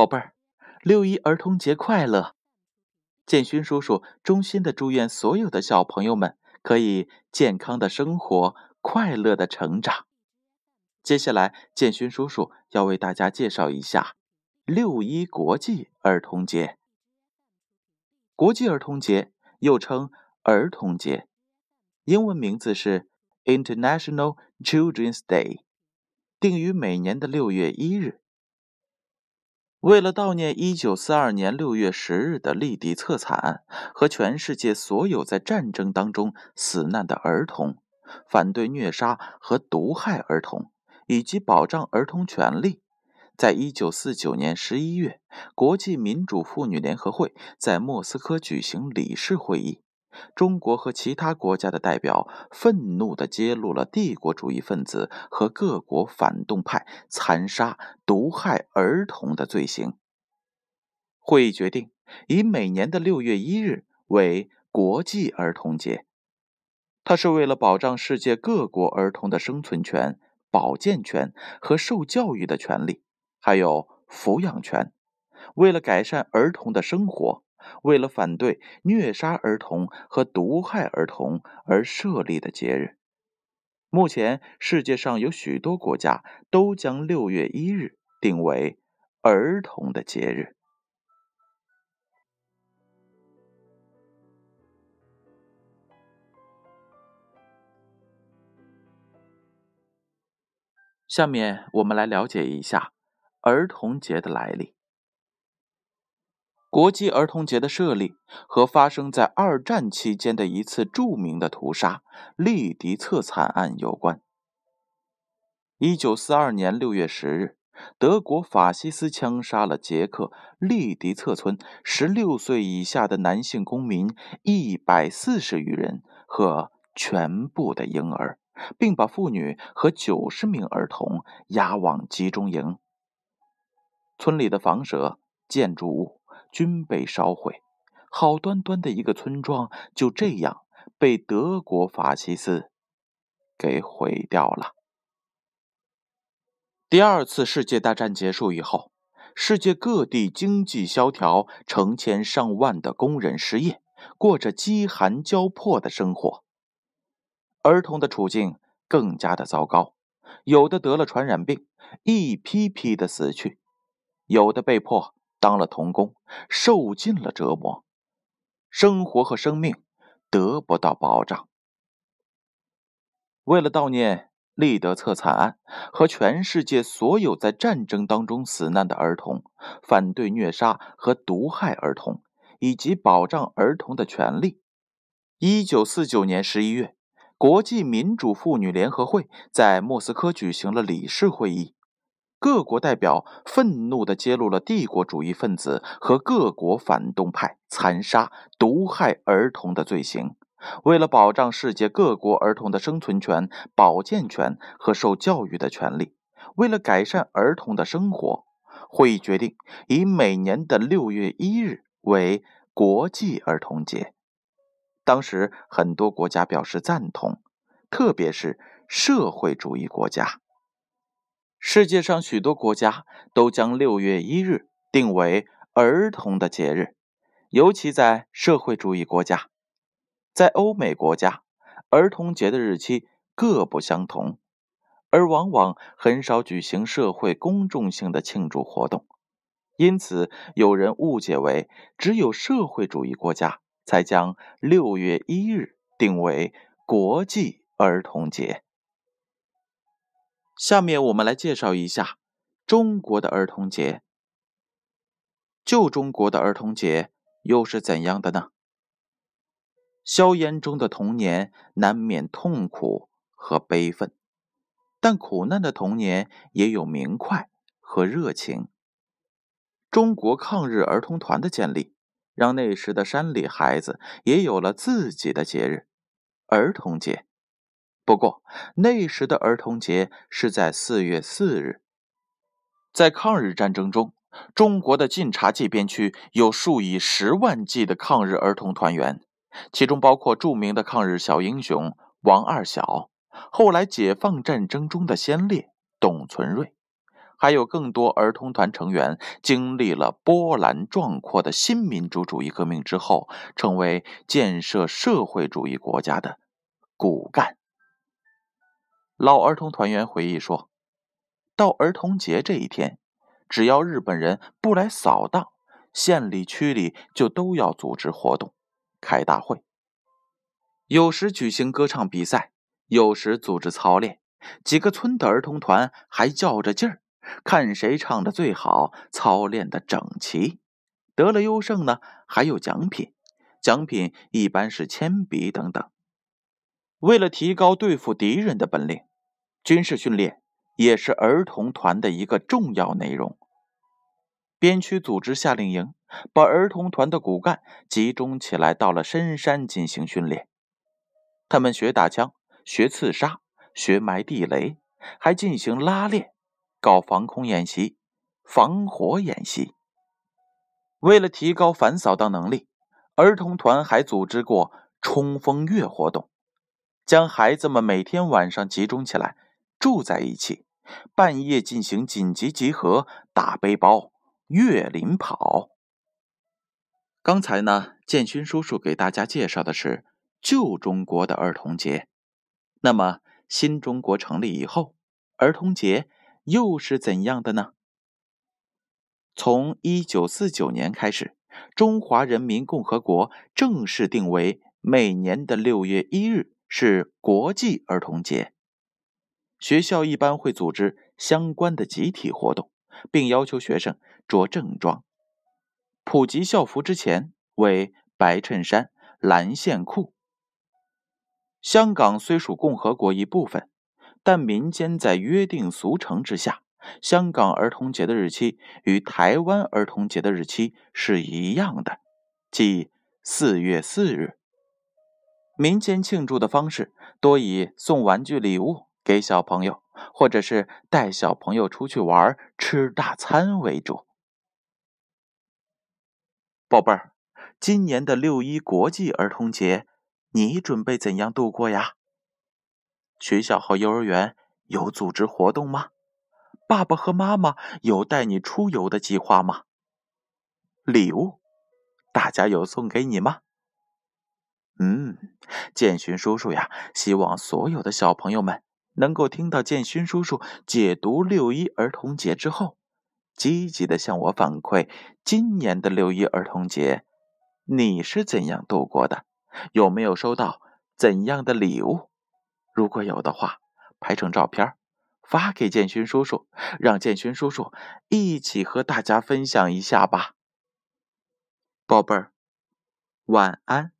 宝贝儿，六一儿童节快乐！建勋叔叔衷心的祝愿所有的小朋友们可以健康的生活，快乐的成长。接下来，建勋叔叔要为大家介绍一下六一国际儿童节。国际儿童节又称儿童节，英文名字是 International Children's Day，定于每年的六月一日。为了悼念一九四二年六月十日的利迪策惨案和全世界所有在战争当中死难的儿童，反对虐杀和毒害儿童。以及保障儿童权利，在一九四九年十一月，国际民主妇女联合会在莫斯科举行理事会议。中国和其他国家的代表愤怒地揭露了帝国主义分子和各国反动派残杀、毒害儿童的罪行。会议决定以每年的六月一日为国际儿童节，它是为了保障世界各国儿童的生存权。保健权和受教育的权利，还有抚养权，为了改善儿童的生活，为了反对虐杀儿童和毒害儿童而设立的节日。目前，世界上有许多国家都将六月一日定为儿童的节日。下面我们来了解一下儿童节的来历。国际儿童节的设立和发生在二战期间的一次著名的屠杀——利迪策惨案有关。一九四二年六月十日，德国法西斯枪杀了捷克利迪策村十六岁以下的男性公民一百四十余人和全部的婴儿。并把妇女和九十名儿童押往集中营。村里的房舍、建筑物均被烧毁，好端端的一个村庄就这样被德国法西斯给毁掉了。第二次世界大战结束以后，世界各地经济萧条，成千上万的工人失业，过着饥寒交迫的生活。儿童的处境更加的糟糕，有的得了传染病，一批批的死去；有的被迫当了童工，受尽了折磨，生活和生命得不到保障。为了悼念利德策惨案和全世界所有在战争当中死难的儿童，反对虐杀和毒害儿童，以及保障儿童的权利，一九四九年十一月。国际民主妇女联合会在莫斯科举行了理事会议，各国代表愤怒地揭露了帝国主义分子和各国反动派残杀、毒害儿童的罪行。为了保障世界各国儿童的生存权、保健权和受教育的权利，为了改善儿童的生活，会议决定以每年的六月一日为国际儿童节。当时很多国家表示赞同，特别是社会主义国家。世界上许多国家都将六月一日定为儿童的节日，尤其在社会主义国家。在欧美国家，儿童节的日期各不相同，而往往很少举行社会公众性的庆祝活动，因此有人误解为只有社会主义国家。才将六月一日定为国际儿童节。下面我们来介绍一下中国的儿童节。旧中国的儿童节又是怎样的呢？硝烟中的童年难免痛苦和悲愤，但苦难的童年也有明快和热情。中国抗日儿童团的建立。让那时的山里孩子也有了自己的节日——儿童节。不过，那时的儿童节是在四月四日。在抗日战争中，中国的晋察冀边区有数以十万计的抗日儿童团员，其中包括著名的抗日小英雄王二小，后来解放战争中的先烈董存瑞，还有更多儿童团成员经历了波澜壮阔的新民主主义革命之后，成为建设社会主义国家的骨干。老儿童团员回忆说：“到儿童节这一天，只要日本人不来扫荡，县里区里就都要组织活动，开大会。有时举行歌唱比赛，有时组织操练。几个村的儿童团还较着劲儿，看谁唱的最好，操练的整齐。得了优胜呢，还有奖品，奖品一般是铅笔等等。为了提高对付敌人的本领。”军事训练也是儿童团的一个重要内容。边区组织夏令营，把儿童团的骨干集中起来，到了深山进行训练。他们学打枪，学刺杀，学埋地雷，还进行拉练，搞防空演习、防火演习。为了提高反扫荡能力，儿童团还组织过冲锋月活动，将孩子们每天晚上集中起来。住在一起，半夜进行紧急集合，打背包、越林跑。刚才呢，建勋叔叔给大家介绍的是旧中国的儿童节。那么，新中国成立以后，儿童节又是怎样的呢？从一九四九年开始，中华人民共和国正式定为每年的六月一日是国际儿童节。学校一般会组织相关的集体活动，并要求学生着正装。普及校服之前为白衬衫、蓝线裤。香港虽属共和国一部分，但民间在约定俗成之下，香港儿童节的日期与台湾儿童节的日期是一样的，即四月四日。民间庆祝的方式多以送玩具礼物。给小朋友，或者是带小朋友出去玩、吃大餐为主。宝贝儿，今年的六一国际儿童节，你准备怎样度过呀？学校和幼儿园有组织活动吗？爸爸和妈妈有带你出游的计划吗？礼物，大家有送给你吗？嗯，建勋叔叔呀，希望所有的小朋友们。能够听到建勋叔叔解读六一儿童节之后，积极的向我反馈今年的六一儿童节你是怎样度过的？有没有收到怎样的礼物？如果有的话，拍成照片发给建勋叔叔，让建勋叔叔一起和大家分享一下吧。宝贝儿，晚安。